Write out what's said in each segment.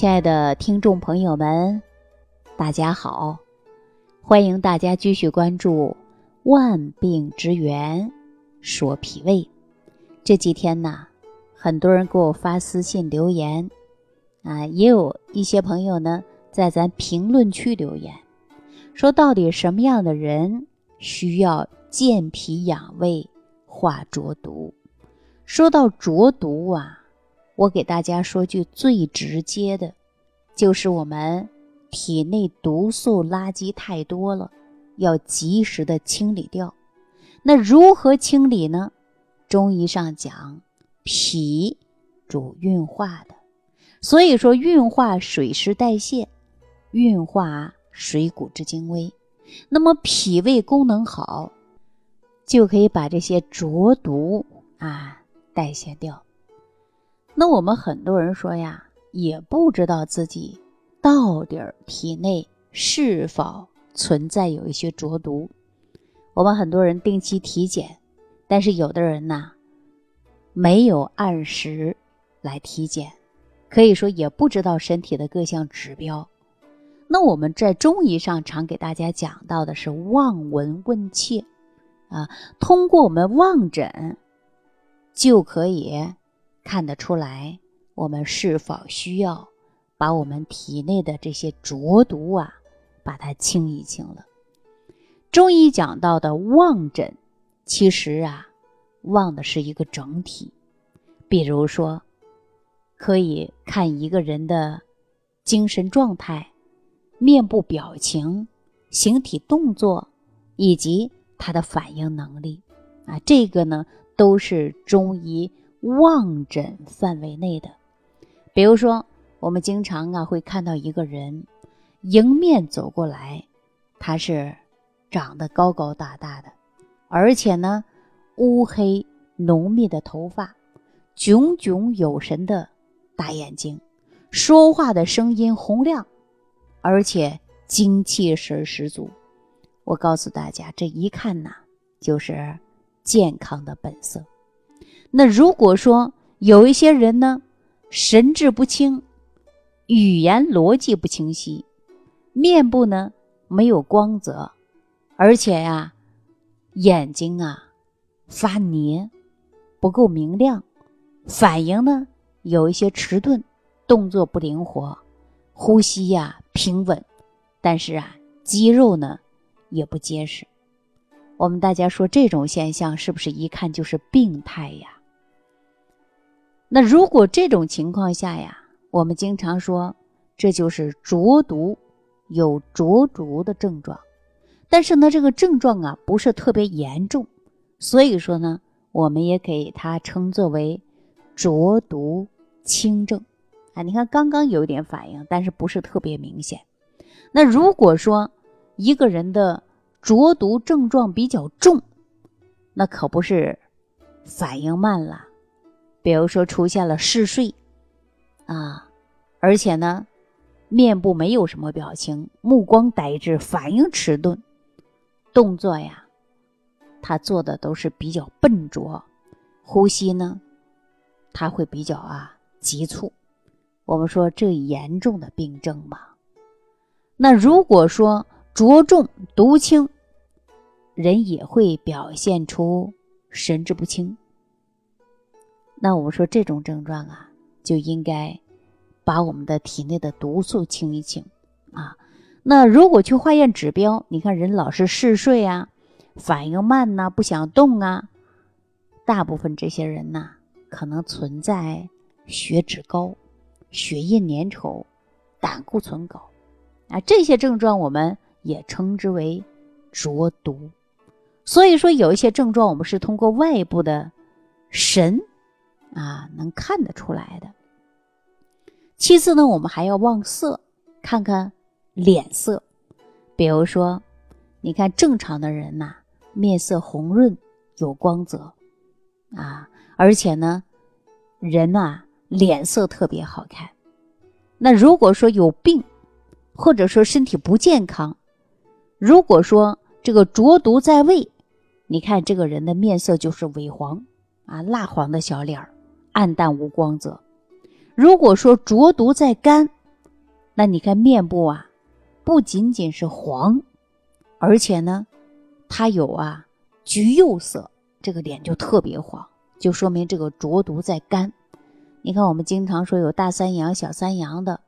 亲爱的听众朋友们，大家好！欢迎大家继续关注《万病之源说脾胃》。这几天呢，很多人给我发私信留言，啊，也有一些朋友呢在咱评论区留言，说到底什么样的人需要健脾养胃、化浊毒？说到浊毒啊。我给大家说句最直接的，就是我们体内毒素垃圾太多了，要及时的清理掉。那如何清理呢？中医上讲，脾主运化的，所以说运化水湿代谢，运化水谷之精微。那么脾胃功能好，就可以把这些浊毒啊代谢掉。那我们很多人说呀，也不知道自己到底体内是否存在有一些浊毒。我们很多人定期体检，但是有的人呢，没有按时来体检，可以说也不知道身体的各项指标。那我们在中医上常给大家讲到的是望闻问切，啊，通过我们望诊就可以。看得出来，我们是否需要把我们体内的这些浊毒啊，把它清一清了？中医讲到的望诊，其实啊，望的是一个整体。比如说，可以看一个人的精神状态、面部表情、形体动作以及他的反应能力啊，这个呢，都是中医。望诊范围内的，比如说，我们经常啊会看到一个人迎面走过来，他是长得高高大大的，而且呢乌黑浓密的头发，炯炯有神的大眼睛，说话的声音洪亮，而且精气神十足。我告诉大家，这一看呐，就是健康的本色。那如果说有一些人呢，神志不清，语言逻辑不清晰，面部呢没有光泽，而且呀，眼睛啊发黏，不够明亮，反应呢有一些迟钝，动作不灵活，呼吸呀平稳，但是啊肌肉呢也不结实。我们大家说这种现象是不是一看就是病态呀？那如果这种情况下呀，我们经常说这就是浊毒，有浊毒的症状，但是呢，这个症状啊不是特别严重，所以说呢，我们也给它称作为浊毒轻症。啊，你看刚刚有一点反应，但是不是特别明显。那如果说一个人的浊毒症状比较重，那可不是反应慢了。比如说出现了嗜睡，啊，而且呢，面部没有什么表情，目光呆滞，反应迟钝，动作呀，他做的都是比较笨拙，呼吸呢，他会比较啊急促。我们说这严重的病症嘛。那如果说着重毒轻，人也会表现出神志不清。那我们说这种症状啊，就应该把我们的体内的毒素清一清啊。那如果去化验指标，你看人老是嗜睡啊，反应慢呐，不想动啊，大部分这些人呐，可能存在血脂高、血液粘稠、胆固醇高啊。这些症状我们也称之为浊毒。所以说，有一些症状我们是通过外部的神。啊，能看得出来的。其次呢，我们还要望色，看看脸色。比如说，你看正常的人呐，面色红润有光泽，啊，而且呢，人呐脸色特别好看。那如果说有病，或者说身体不健康，如果说这个浊毒在胃，你看这个人的面色就是萎黄啊，蜡黄的小脸儿。暗淡无光泽。如果说浊毒在肝，那你看面部啊，不仅仅是黄，而且呢，它有啊橘釉色，这个脸就特别黄，就说明这个浊毒在肝。你看我们经常说有大三阳、小三阳的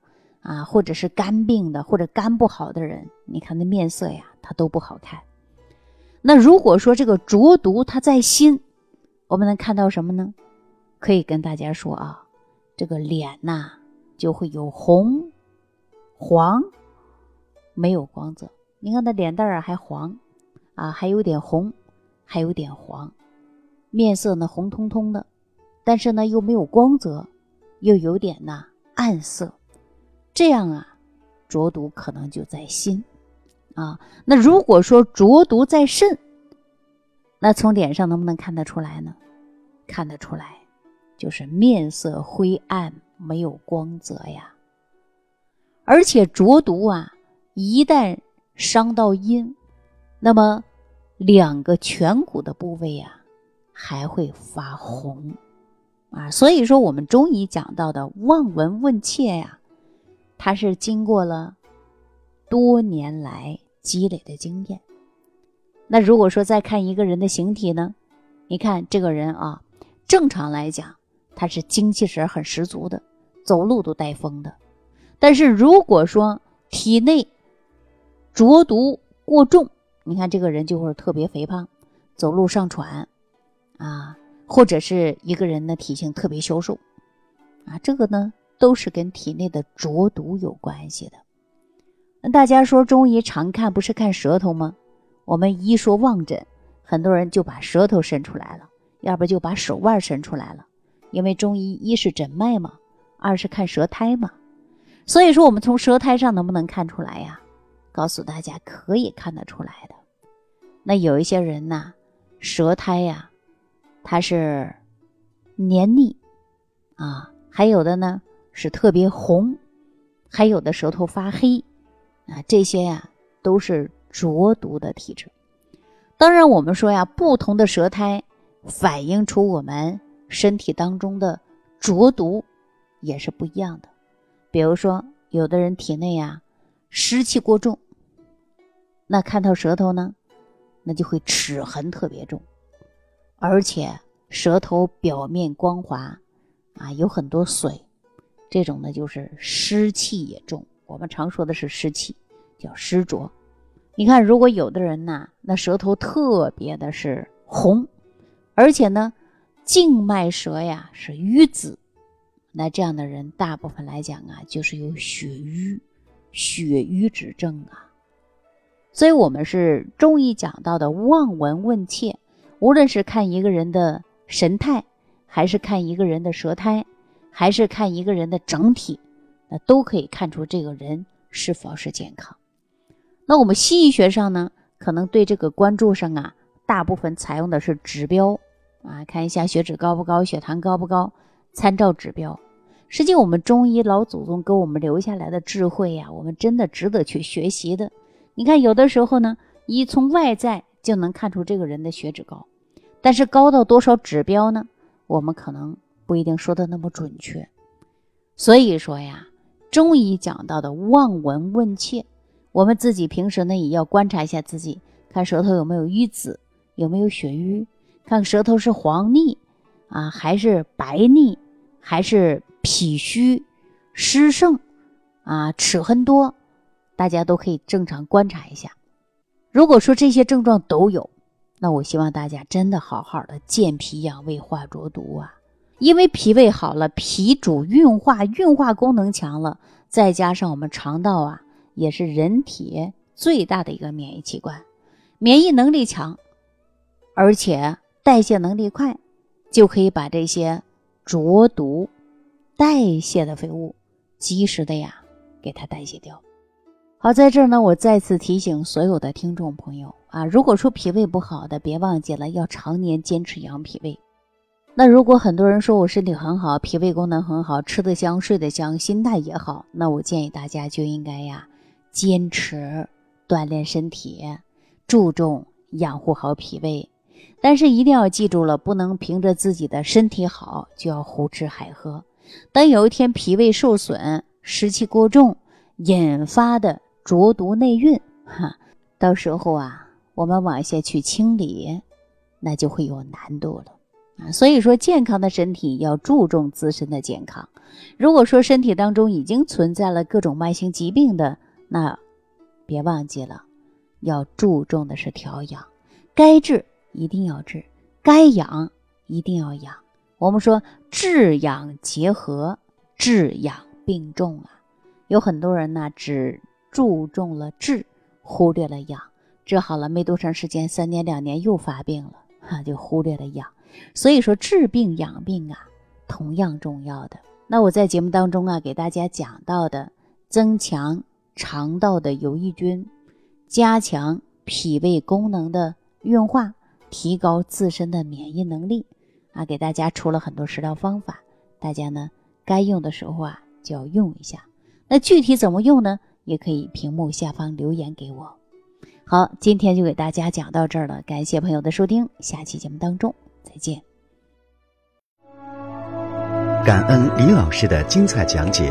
啊，或者是肝病的，或者肝不好的人，你看那面色呀，它都不好看。那如果说这个浊毒它在心，我们能看到什么呢？可以跟大家说啊，这个脸呐就会有红、黄，没有光泽。你看他脸蛋儿还黄，啊，还有点红，还有点黄，面色呢红彤彤的，但是呢又没有光泽，又有点呐暗色，这样啊，浊毒可能就在心。啊，那如果说浊毒在肾，那从脸上能不能看得出来呢？看得出来，就是面色灰暗，没有光泽呀。而且浊毒啊，一旦伤到阴，那么两个颧骨的部位呀，还会发红啊。所以说，我们中医讲到的望闻问切呀，它是经过了多年来积累的经验。那如果说再看一个人的形体呢？你看这个人啊。正常来讲，他是精气神很十足的，走路都带风的。但是如果说体内浊毒过重，你看这个人就会特别肥胖，走路上喘啊，或者是一个人的体型特别消瘦啊，这个呢都是跟体内的浊毒有关系的。那大家说中医常看不是看舌头吗？我们一说望诊，很多人就把舌头伸出来了。要不就把手腕伸出来了，因为中医一是诊脉嘛，二是看舌苔嘛，所以说我们从舌苔上能不能看出来呀？告诉大家可以看得出来的。那有一些人呐，舌苔呀，它是黏腻啊，还有的呢是特别红，还有的舌头发黑啊，这些呀都是浊毒的体质。当然我们说呀，不同的舌苔。反映出我们身体当中的浊毒也是不一样的。比如说，有的人体内呀湿气过重，那看到舌头呢，那就会齿痕特别重，而且舌头表面光滑啊，有很多水，这种呢就是湿气也重。我们常说的是湿气，叫湿浊。你看，如果有的人呐，那舌头特别的是红。而且呢，静脉舌呀是瘀紫，那这样的人大部分来讲啊，就是有血瘀、血瘀之症啊。所以，我们是中医讲到的望闻问切，无论是看一个人的神态，还是看一个人的舌苔，还是看一个人的整体，那都可以看出这个人是否是健康。那我们西医学上呢，可能对这个关注上啊。大部分采用的是指标啊，看一下血脂高不高，血糖高不高，参照指标。实际我们中医老祖宗给我们留下来的智慧呀，我们真的值得去学习的。你看，有的时候呢，一从外在就能看出这个人的血脂高，但是高到多少指标呢？我们可能不一定说的那么准确。所以说呀，中医讲到的望闻问切，我们自己平时呢也要观察一下自己，看舌头有没有瘀紫。有没有血瘀？看舌头是黄腻啊，还是白腻，还是脾虚湿盛啊，齿痕多，大家都可以正常观察一下。如果说这些症状都有，那我希望大家真的好好的健脾养胃化浊毒啊，因为脾胃好了，脾主运化，运化功能强了，再加上我们肠道啊，也是人体最大的一个免疫器官，免疫能力强。而且代谢能力快，就可以把这些浊毒代谢的废物及时的呀给它代谢掉。好，在这儿呢，我再次提醒所有的听众朋友啊，如果说脾胃不好的，别忘记了要常年坚持养脾胃。那如果很多人说我身体很好，脾胃功能很好，吃得香，睡得香，心态也好，那我建议大家就应该呀坚持锻炼身体，注重养护好脾胃。但是一定要记住了，不能凭着自己的身体好就要胡吃海喝。当有一天脾胃受损、湿气过重，引发的浊毒内蕴，哈，到时候啊，我们往下去清理，那就会有难度了啊。所以说，健康的身体要注重自身的健康。如果说身体当中已经存在了各种慢性疾病的，那别忘记了，要注重的是调养，该治一定要治，该养一定要养。我们说治养结合，治养并重啊。有很多人呢，只注重了治，忽略了养。治好了没多长时间，三年两年又发病了，哈，就忽略了养。所以说，治病养病啊，同样重要的。那我在节目当中啊，给大家讲到的，增强肠道的有益菌，加强脾胃功能的运化，提高自身的免疫能力啊，给大家出了很多食疗方法，大家呢该用的时候啊就要用一下。那具体怎么用呢？也可以屏幕下方留言给我。好，今天就给大家讲到这儿了，感谢朋友的收听，下期节目当中再见。感恩李老师的精彩讲解。